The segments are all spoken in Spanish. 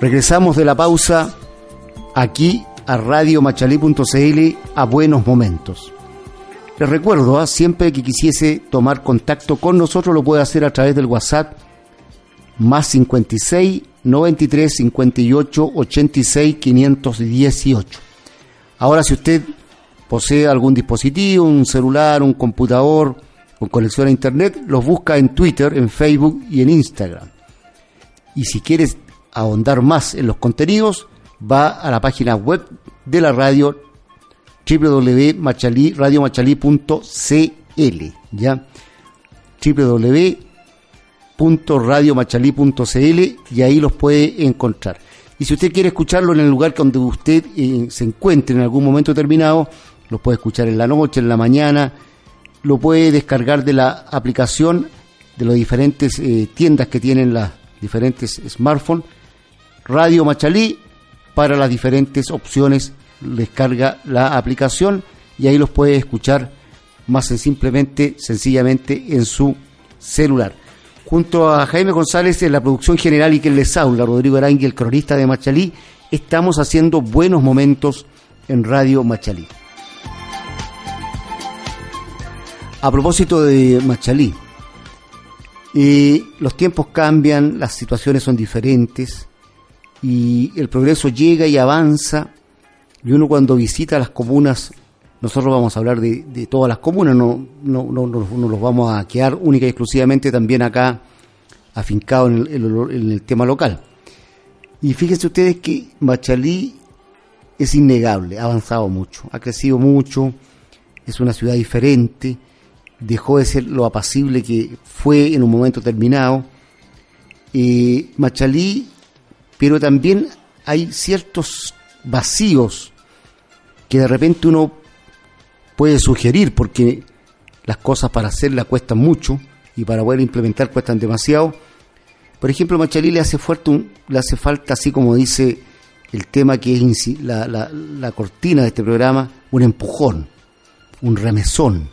regresamos de la pausa aquí a radiomachalí.cl a buenos momentos. Les recuerdo, ¿ah? siempre que quisiese tomar contacto con nosotros lo puede hacer a través del WhatsApp más 56 93 58 86 518. Ahora si usted posee algún dispositivo, un celular, un computador con conexión a internet, los busca en Twitter, en Facebook y en Instagram. Y si quieres ahondar más en los contenidos, va a la página web de la radio www.radiomachalí.cl ya www.radiomachalí.cl y ahí los puede encontrar. Y si usted quiere escucharlo en el lugar donde usted eh, se encuentre en algún momento determinado, lo puede escuchar en la noche, en la mañana, lo puede descargar de la aplicación de las diferentes eh, tiendas que tienen las diferentes smartphones, Radio Machalí, para las diferentes opciones descarga la aplicación y ahí los puede escuchar más simplemente, sencillamente en su celular. Junto a Jaime González en la producción general y que les habla, Rodrigo Arangui, el cronista de Machalí, estamos haciendo buenos momentos en Radio Machalí. A propósito de Machalí, eh, los tiempos cambian, las situaciones son diferentes y el progreso llega y avanza y uno cuando visita las comunas, nosotros vamos a hablar de, todas las comunas, no, no, no, no, los vamos a quedar única y exclusivamente también acá afincado en el, tema local. Y fíjense ustedes que Machalí es innegable, ha avanzado mucho, ha crecido mucho, es una ciudad diferente, dejó de ser lo apacible que fue en un momento terminado. Eh, Machalí, pero también hay ciertos vacíos que de repente uno puede sugerir porque las cosas para hacerlas cuestan mucho y para poder implementar cuestan demasiado. Por ejemplo, Machalí le hace, fuerte le hace falta, así como dice el tema que es la, la, la cortina de este programa, un empujón, un remesón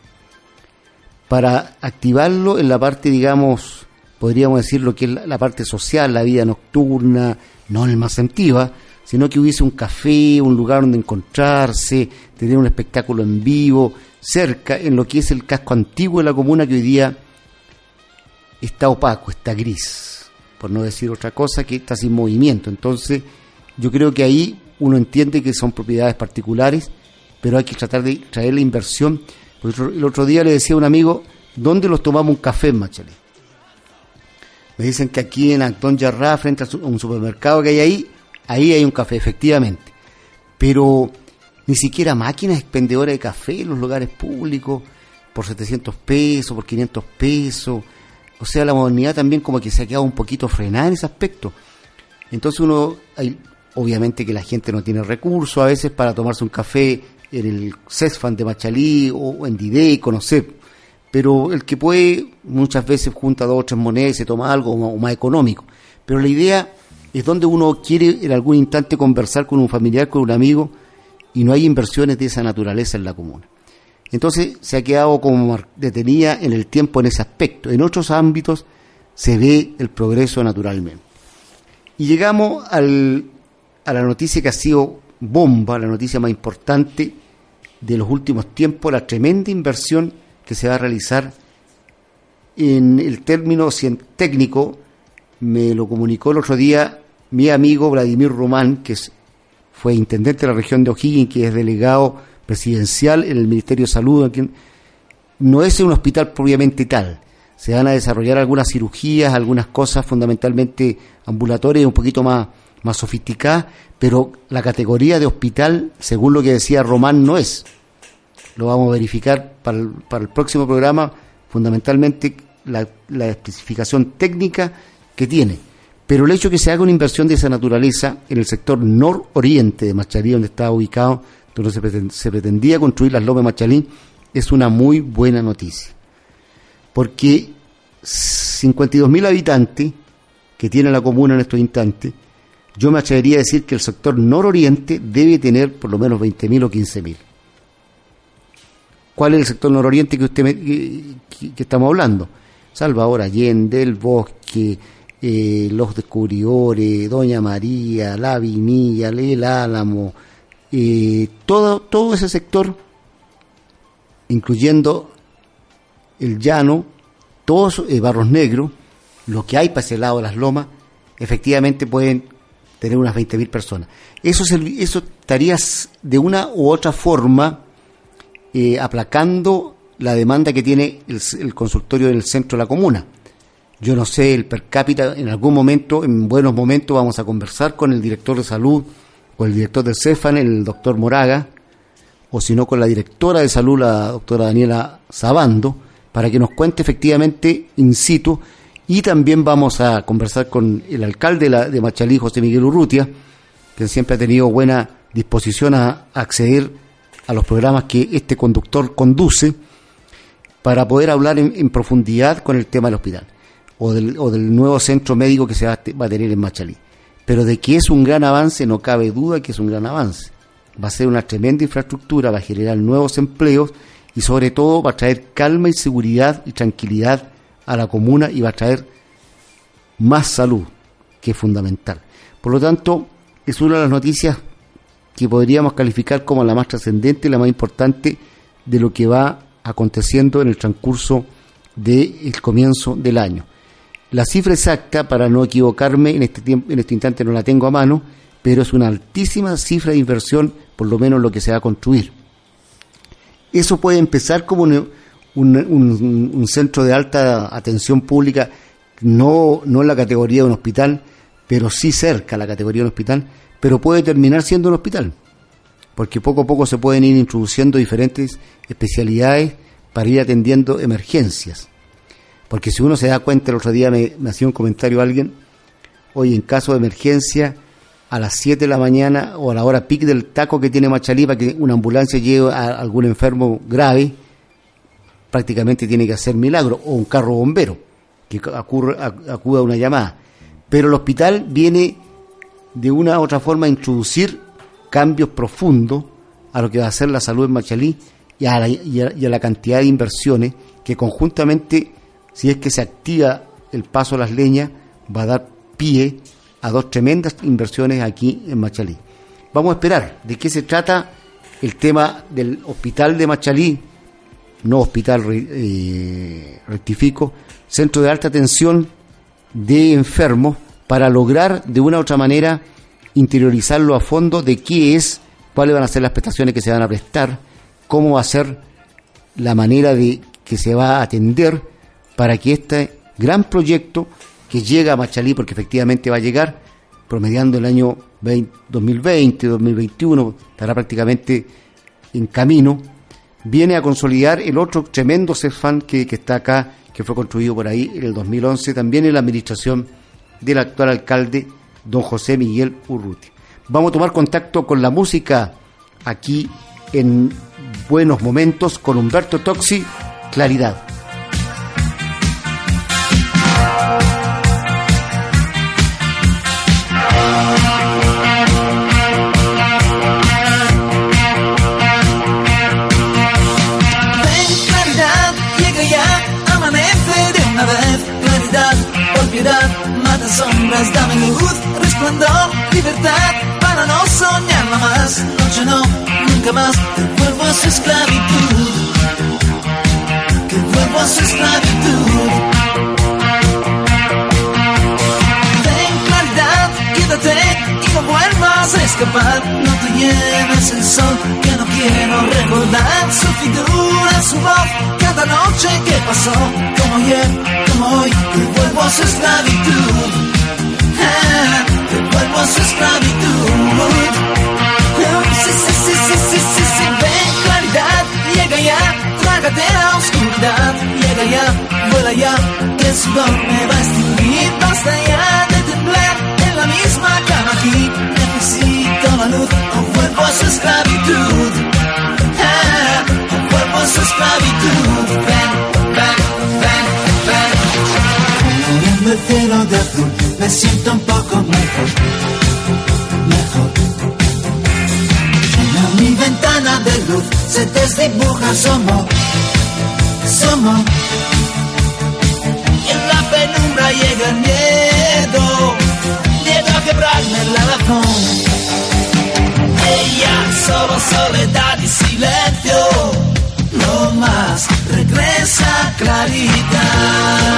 para activarlo en la parte, digamos, podríamos decir lo que es la, parte social, la vida nocturna, no el más antigua, sino que hubiese un café, un lugar donde encontrarse, tener un espectáculo en vivo, cerca, en lo que es el casco antiguo de la comuna que hoy día está opaco, está gris, por no decir otra cosa, que está sin movimiento. Entonces, yo creo que ahí uno entiende que son propiedades particulares, pero hay que tratar de traer la inversión el otro día le decía a un amigo, ¿dónde los tomamos un café en? Me dicen que aquí en Antón Yarrá, frente a un supermercado que hay ahí, ahí hay un café, efectivamente. Pero ni siquiera máquinas expendedoras de café en los lugares públicos, por 700 pesos, por 500 pesos. O sea, la modernidad también como que se ha quedado un poquito frenada en ese aspecto. Entonces uno, obviamente que la gente no tiene recursos a veces para tomarse un café en el CESFAN de Machalí o en Didé, conocer. Pero el que puede muchas veces junta dos o tres monedas y se toma algo más, económico. Pero la idea es donde uno quiere en algún instante conversar con un familiar, con un amigo, y no hay inversiones de esa naturaleza en la comuna. Entonces se ha quedado como detenida en el tiempo en ese aspecto. En otros ámbitos se ve el progreso naturalmente. Y llegamos al, a la noticia que ha sido bomba, la noticia más importante de los últimos tiempos, la tremenda inversión que se va a realizar en el término técnico, me lo comunicó el otro día mi amigo Vladimir Román, que fue intendente de la región de O'Higgins, que es delegado presidencial en el Ministerio de Salud, no es un hospital propiamente tal. Se van a desarrollar algunas cirugías, algunas cosas fundamentalmente ambulatorias, un poquito más más sofisticada, pero la categoría de hospital, según lo que decía Román, no es. Lo vamos a verificar para el, para el próximo programa, fundamentalmente la, especificación técnica que tiene. Pero el hecho de que se haga una inversión de esa naturaleza en el sector nororiente de Machalí, donde está ubicado, donde se, pretendía construir las lomas Machalí, es una muy buena noticia. Porque 52.000 habitantes que tiene la comuna en estos instantes, yo me atrevería a decir que el sector nororiente debe tener por lo menos 20.000 o 15.000. ¿Cuál es el sector nororiente que usted que, estamos hablando? Salvador Allende, el Bosque, eh, Los Descubridores, Doña María, La Vinilla, El Álamo, eh, todo, todo ese sector, incluyendo el llano, todos eh, Barros Negros, lo que hay para ese lado de las lomas, efectivamente pueden tener unas 20.000 personas. Eso, eso estaría de una u otra forma eh, aplacando la demanda que tiene el, consultorio en el centro de la comuna. Yo no sé, el per cápita, en algún momento, en buenos momentos, vamos a conversar con el director de salud o el director del CEFAN, el doctor Moraga, o si no con la directora de salud, la doctora Daniela Sabando, para que nos cuente efectivamente in situ y también vamos a conversar con el alcalde de Machalí, José Miguel Urrutia, que siempre ha tenido buena disposición a acceder a los programas que este conductor conduce para poder hablar en, profundidad con el tema del hospital o del, o del, nuevo centro médico que se va, a tener en Machalí. Pero de que es un gran avance, no cabe duda que es un gran avance. Va a ser una tremenda infraestructura, va a generar nuevos empleos y sobre todo va a traer calma y seguridad y tranquilidad a la comuna y va a traer más salud, que es fundamental. Por lo tanto, es una de las noticias que podríamos calificar como la más trascendente y la más importante de lo que va aconteciendo en el transcurso del comienzo del año. La cifra exacta, para no equivocarme, en este, tiempo, en este instante no la tengo a mano, pero es una altísima cifra de inversión, por lo menos lo que se va a construir. Eso puede empezar como un, centro de alta atención pública, no, no en la categoría de un hospital, pero sí cerca a la categoría de un hospital, pero puede terminar siendo un hospital, porque poco a poco se pueden ir introduciendo diferentes especialidades para ir atendiendo emergencias. Porque si uno se da cuenta, el otro día me, hacía un comentario alguien, hoy en caso de emergencia, a las 7 de la mañana o a la hora pic del taco que tiene Machalí para que una ambulancia lleve a algún enfermo grave, prácticamente tiene que hacer milagro, o un carro bombero que acuda a una llamada. Pero el hospital viene de una u otra forma introducir cambios profundos a lo que va a ser la salud en Machalí y a la, y a la cantidad de inversiones que conjuntamente, si es que se activa el paso a las leñas, va a dar pie a dos tremendas inversiones aquí en Machalí. Vamos a esperar de qué se trata el tema del hospital de Machalí, no hospital, eh, rectifico, centro de alta tensión de enfermos para lograr de una u otra manera interiorizarlo a fondo de qué es, cuáles van a ser las prestaciones que se van a prestar, cómo va a ser la manera de que se va a atender para que este gran proyecto que llega a Machalí, porque efectivamente va a llegar, promediando el año 2020, 2021, estará prácticamente en camino, viene a consolidar el otro tremendo CEFAN que, que está acá, que fue construido por ahí en el 2011, también en la administración del actual alcalde, don José Miguel Urruti. Vamos a tomar contacto con la música aquí en Buenos Momentos con Humberto Toxi, Claridad. Noche no, nunca más, que vuelvo a su esclavitud. Que vuelvo a su esclavitud. Ten claridad, quédate y no vuelvas a escapar. No te lleves el sol, que no quiero recordar su figura, su voz, cada noche que pasó, como ayer, como hoy, que vuelvo a su esclavitud que vuelvo a su esclavitud. Sí, sí, sí, sí, sí, sí, ven claridad, llega ya, trágate la oscuridad, llega ya, vuela ya, el sudor me va a extinguir, basta ya de temblar en la misma cama aquí, necesito la luz, un cuerpo es esclavitud, ah, un cuerpo es esclavitud, ven, ven, ven, ven. El cielo de azul, me siento un poco mejor ventana de luz se desdibuja somos, somos. Y en la penumbra llega el miedo, miedo a quebrarme la razón. Ella solo soledad y silencio, no más, regresa claridad.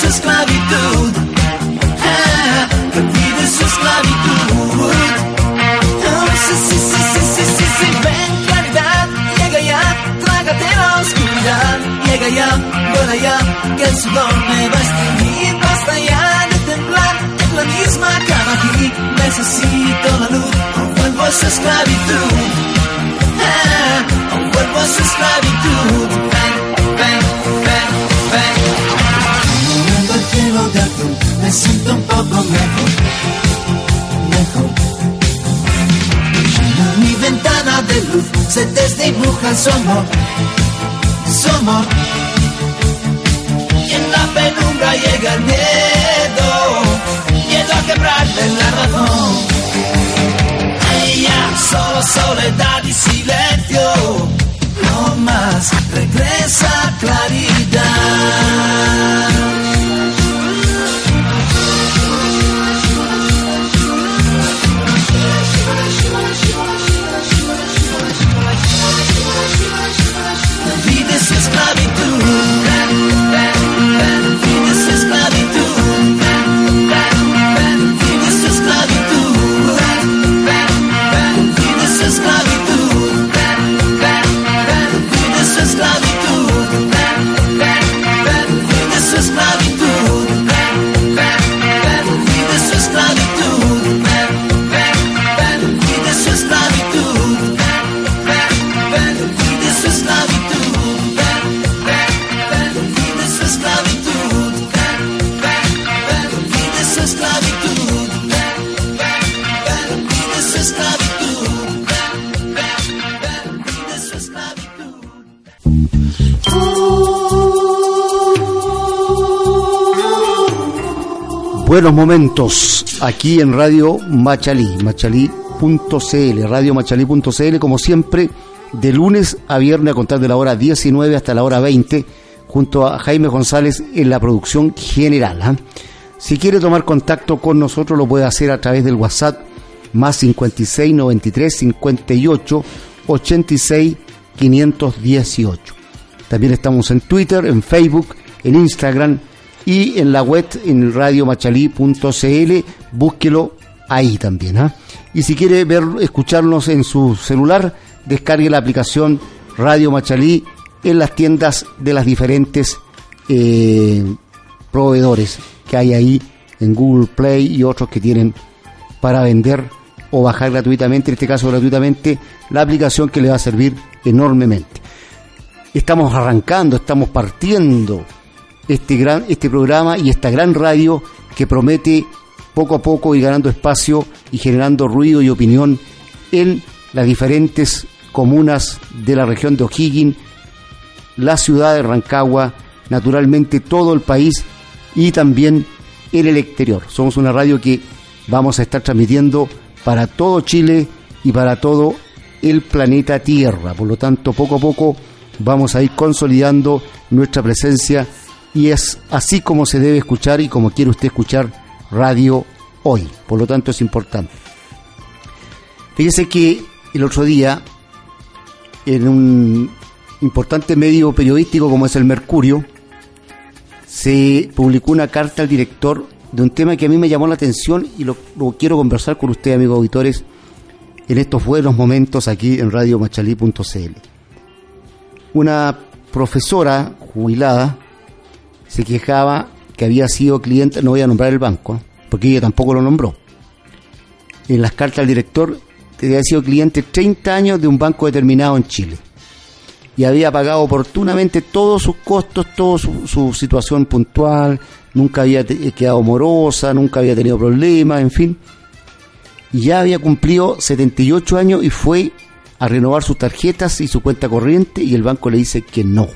Su esclavitud. Ah, que olvide su esclavitud. Oh, sí, sí, sí, sí, sí, sí, sí, ven claridad, llega ya, trágate la oscuridad, llega ya, vuela ya, que el sudor me va a basta ya de temblar, en la misma cama aquí, necesito la luz, vuelvo a su esclavitud, ah, vuelvo a su esclavitud, me siento un poco mejor, mejor. En mi ventana de luz se desdibuja su amor. Y en la penumbra llega el miedo, miedo a quebrarle la razón. Ella solo soledad y Buenos momentos aquí en Radio Machalí, machalí.cl, radiomachalí.cl, como siempre, de lunes a viernes a contar de la hora 19 hasta la hora 20, junto a Jaime González en la producción general. ¿ah? Si quiere tomar contacto con nosotros, lo puede hacer a través del WhatsApp más 56 93 58 86 518. También estamos en Twitter, en Facebook, en Instagram y en la web en radiomachalí.cl. Búsquelo ahí también. ¿ah? Y si quiere ver, escucharnos en su celular, descargue la aplicación Radio Machalí en las tiendas de las diferentes eh, proveedores que hay ahí en Google Play y otros que tienen para vender o bajar gratuitamente, en este caso gratuitamente, la aplicación que le va a servir enormemente. Estamos arrancando, estamos partiendo este gran este programa y esta gran radio que promete poco a poco ir ganando espacio y generando ruido y opinión en las diferentes comunas de la región de O'Higgins, la ciudad de Rancagua, naturalmente todo el país y también en el exterior. Somos una radio que vamos a estar transmitiendo para todo Chile y para todo el planeta Tierra. Por lo tanto, poco a poco vamos a ir consolidando nuestra presencia y es así como se debe escuchar y como quiere usted escuchar radio hoy. Por lo tanto, es importante. Fíjese que el otro día, en un importante medio periodístico como es el Mercurio, se publicó una carta al director de un tema que a mí me llamó la atención y lo, quiero conversar con usted, amigos auditores, en estos buenos momentos aquí en radiomachalí.cl. Una profesora jubilada se quejaba que había sido cliente, no voy a nombrar el banco, ¿eh? porque ella tampoco lo nombró. En las cartas al director, había sido cliente 30 años de un banco determinado en Chile. Y había pagado oportunamente todos sus costos, toda su, su situación puntual, nunca había quedado morosa, nunca había tenido problemas, en fin. Y ya había cumplido 78 años y fue a renovar sus tarjetas y su cuenta corriente y el banco le dice que no,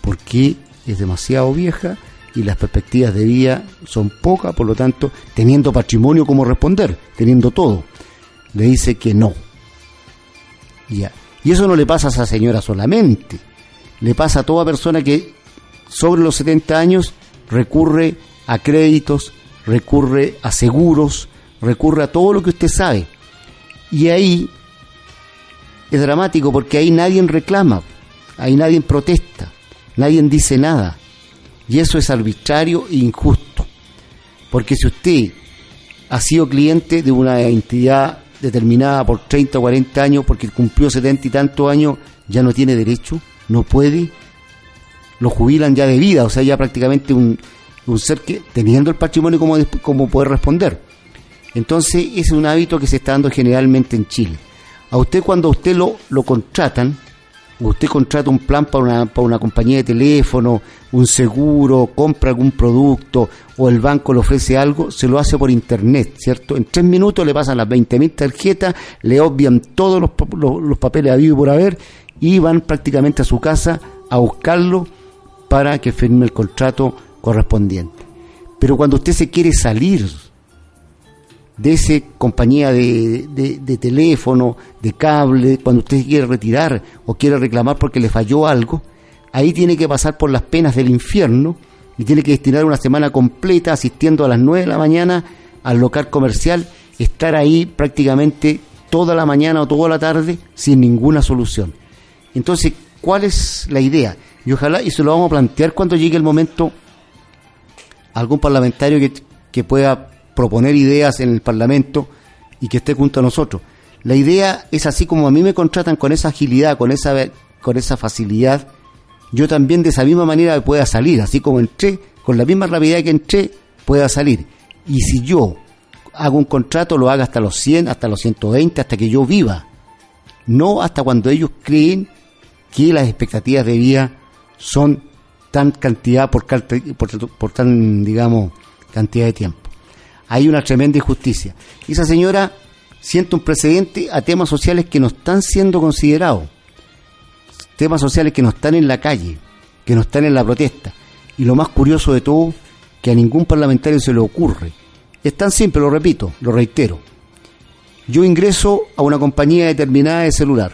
porque es demasiado vieja y las perspectivas de vida son pocas, por lo tanto, teniendo patrimonio como responder, teniendo todo, le dice que no. Ya. Y eso no le pasa a esa señora solamente, le pasa a toda persona que sobre los 70 años recurre a créditos, recurre a seguros, recurre a todo lo que usted sabe. Y ahí es dramático porque ahí nadie reclama, ahí nadie protesta, nadie dice nada. Y eso es arbitrario e injusto. Porque si usted ha sido cliente de una entidad determinada por 30 o 40 años, porque cumplió 70 y tantos años, ya no tiene derecho, no puede, lo jubilan ya de vida, o sea, ya prácticamente un, un ser que, teniendo el patrimonio como, como poder responder. Entonces, ese es un hábito que se está dando generalmente en Chile. A usted cuando usted lo, lo contratan, usted contrata un plan para una, para una compañía de teléfono, un seguro, compra algún producto o el banco le ofrece algo, se lo hace por internet, ¿cierto? En tres minutos le pasan las 20.000 tarjetas, le obvian todos los, los, los papeles habidos por haber y van prácticamente a su casa a buscarlo para que firme el contrato correspondiente. Pero cuando usted se quiere salir de esa compañía de, de, teléfono, de cable, cuando usted quiere retirar o quiere reclamar porque le falló algo, ahí tiene que pasar por las penas del infierno y tiene que destinar una semana completa asistiendo a las 9 de la mañana al local comercial, estar ahí prácticamente toda la mañana o toda la tarde sin ninguna solución. Entonces, ¿cuál es la idea? Y ojalá, y se lo vamos a plantear cuando llegue el momento, algún parlamentario que, que pueda proponer ideas en el Parlamento y que esté junto a nosotros. La idea es así como a mí me contratan con esa agilidad, con esa, con esa facilidad, yo también de esa misma manera pueda salir, así como entré, con la misma rapidez que entré, pueda salir. Y si yo hago un contrato, lo haga hasta los 100, hasta los 120, hasta que yo viva. No hasta cuando ellos creen que las expectativas de vida son tan cantidad por, por, por tan, digamos, cantidad de tiempo hay una tremenda injusticia. Y esa señora siente un precedente a temas sociales que no están siendo considerados, temas sociales que no están en la calle, que no están en la protesta. Y lo más curioso de todo, que a ningún parlamentario se le ocurre. Es tan simple, lo repito, lo reitero. Yo ingreso a una compañía determinada de celular.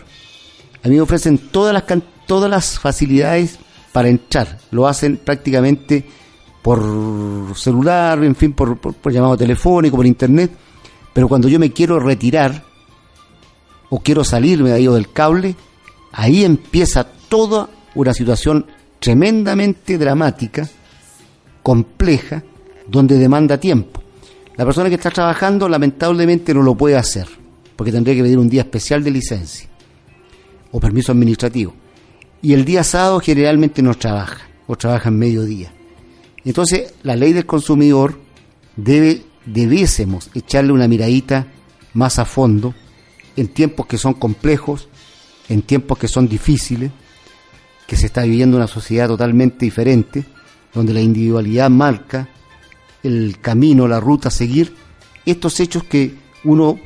A mí me ofrecen todas las, todas las facilidades para entrar. Lo hacen prácticamente por celular, en fin, por, llamado telefónico, por internet, pero cuando yo me quiero retirar o quiero salirme de ahí del cable, ahí empieza toda una situación tremendamente dramática, compleja, donde demanda tiempo. La persona que está trabajando lamentablemente no lo puede hacer, porque tendría que pedir un día especial de licencia o permiso administrativo. Y el día sábado generalmente no trabaja, o trabaja en mediodía. Entonces, la ley del consumidor debe, debiésemos echarle una miradita más a fondo en tiempos que son complejos, en tiempos que son difíciles, que se está viviendo una sociedad totalmente diferente, donde la individualidad marca el camino, la ruta a seguir, estos hechos que uno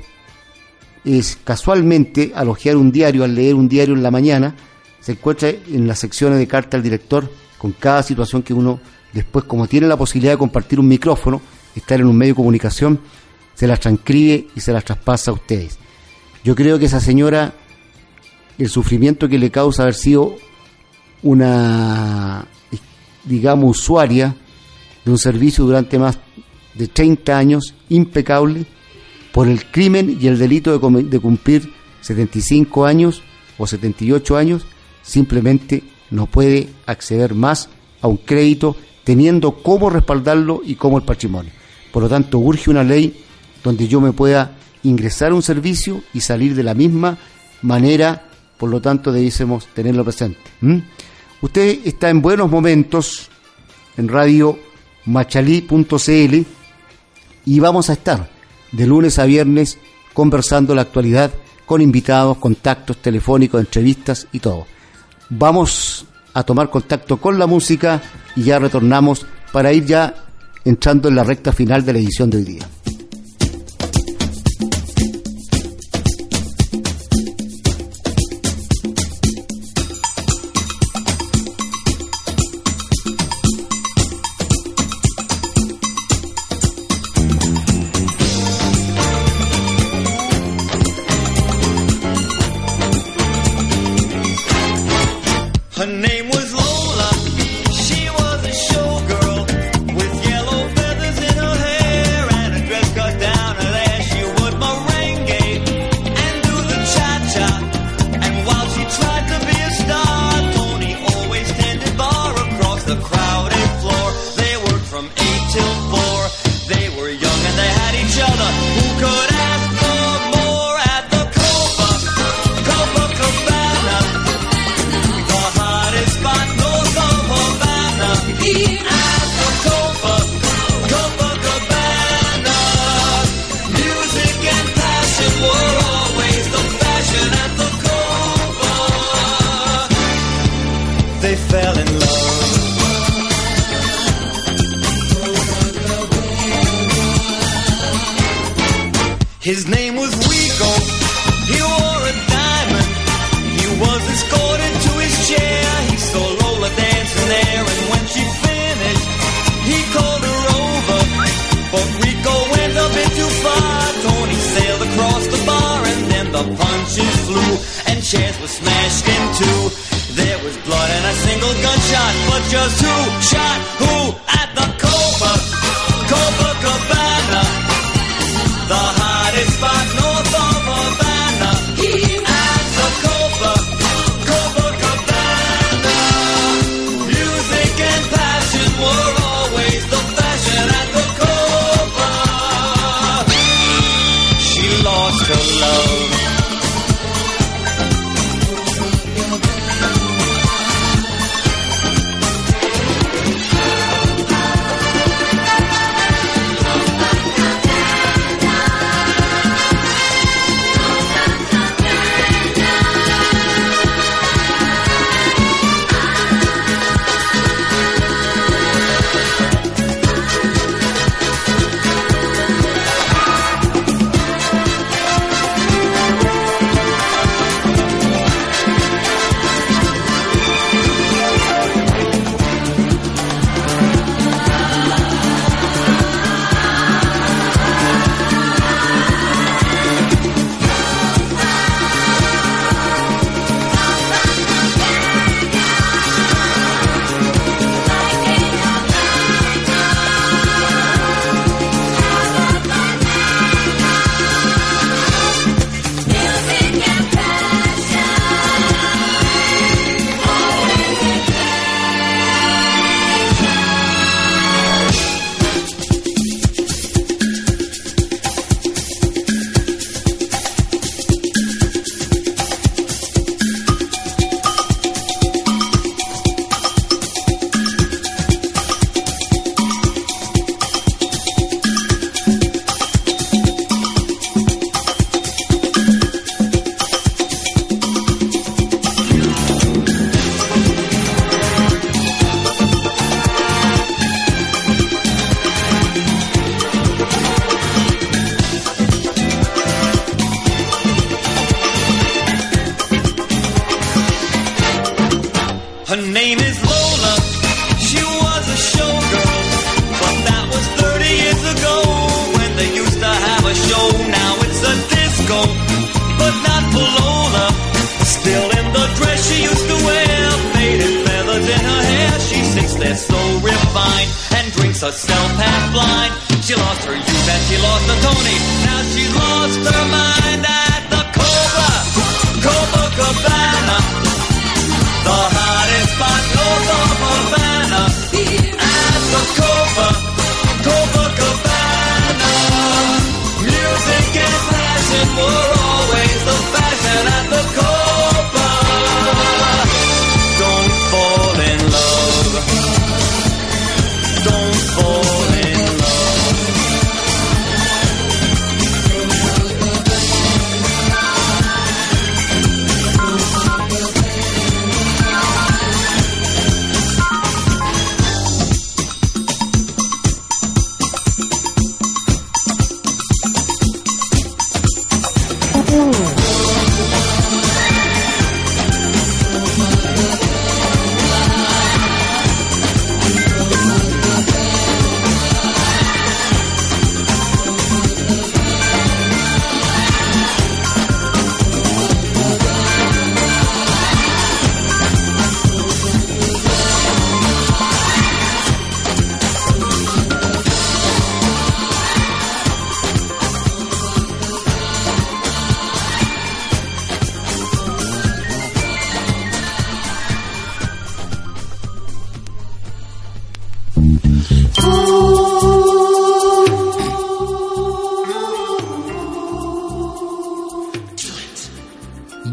es casualmente al ojear un diario, al leer un diario en la mañana, se encuentra en las secciones de carta al director con cada situación que uno después como tiene la posibilidad de compartir un micrófono, estar en un medio de comunicación, se las transcribe y se las traspasa a ustedes. Yo creo que esa señora, el sufrimiento que le causa haber sido una, digamos, usuaria de un servicio durante más de 30 años, impecable, por el crimen y el delito de, de cumplir 75 años o 78 años, simplemente no puede acceder más a un crédito teniendo cómo respaldarlo y cómo el patrimonio. Por lo tanto, urge una ley donde yo me pueda ingresar a un servicio y salir de la misma manera, por lo tanto, debiésemos tenerlo presente. ¿Mm? Usted está en buenos momentos en Radio machalí.cl y vamos a estar de lunes a viernes conversando la actualidad con invitados, contactos telefónicos, entrevistas y todo. Vamos a tomar contacto con la música y ya retornamos para ir ya entrando en la recta final de la edición de hoy día. they fell in love. His name was Rico. He wore a diamond. He was escorted to his chair. He saw Lola dancing there, and when she finished, he called her over. But Rico went a bit too far. Tony sailed across the bar, and then the punches flew, and chairs were smashed in two single gunshot, but just who shot who?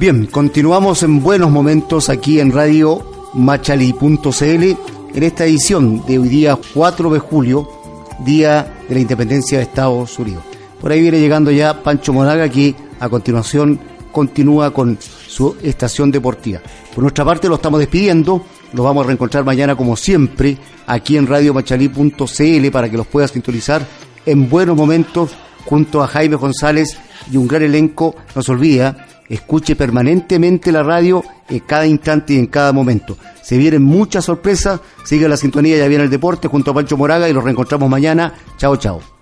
Bien, continuamos en buenos momentos aquí en Radio Machali.cl en esta edición de hoy día 4 de julio, día de la independencia de Estados Unidos. Por ahí viene llegando ya Pancho Monaga que a continuación continúa con su estación deportiva. Por nuestra parte lo estamos despidiendo, nos vamos a reencontrar mañana como siempre aquí en Radio Machalí.cl para que los pueda sintonizar en buenos momentos junto a Jaime González y un gran elenco. No se olvida, escuche permanentemente la radio en cada instante y en cada momento. Se vienen muchas sorpresas, sigue la sintonía, ya viene el deporte junto a Pancho Moraga y los reencontramos mañana. Chao, chao.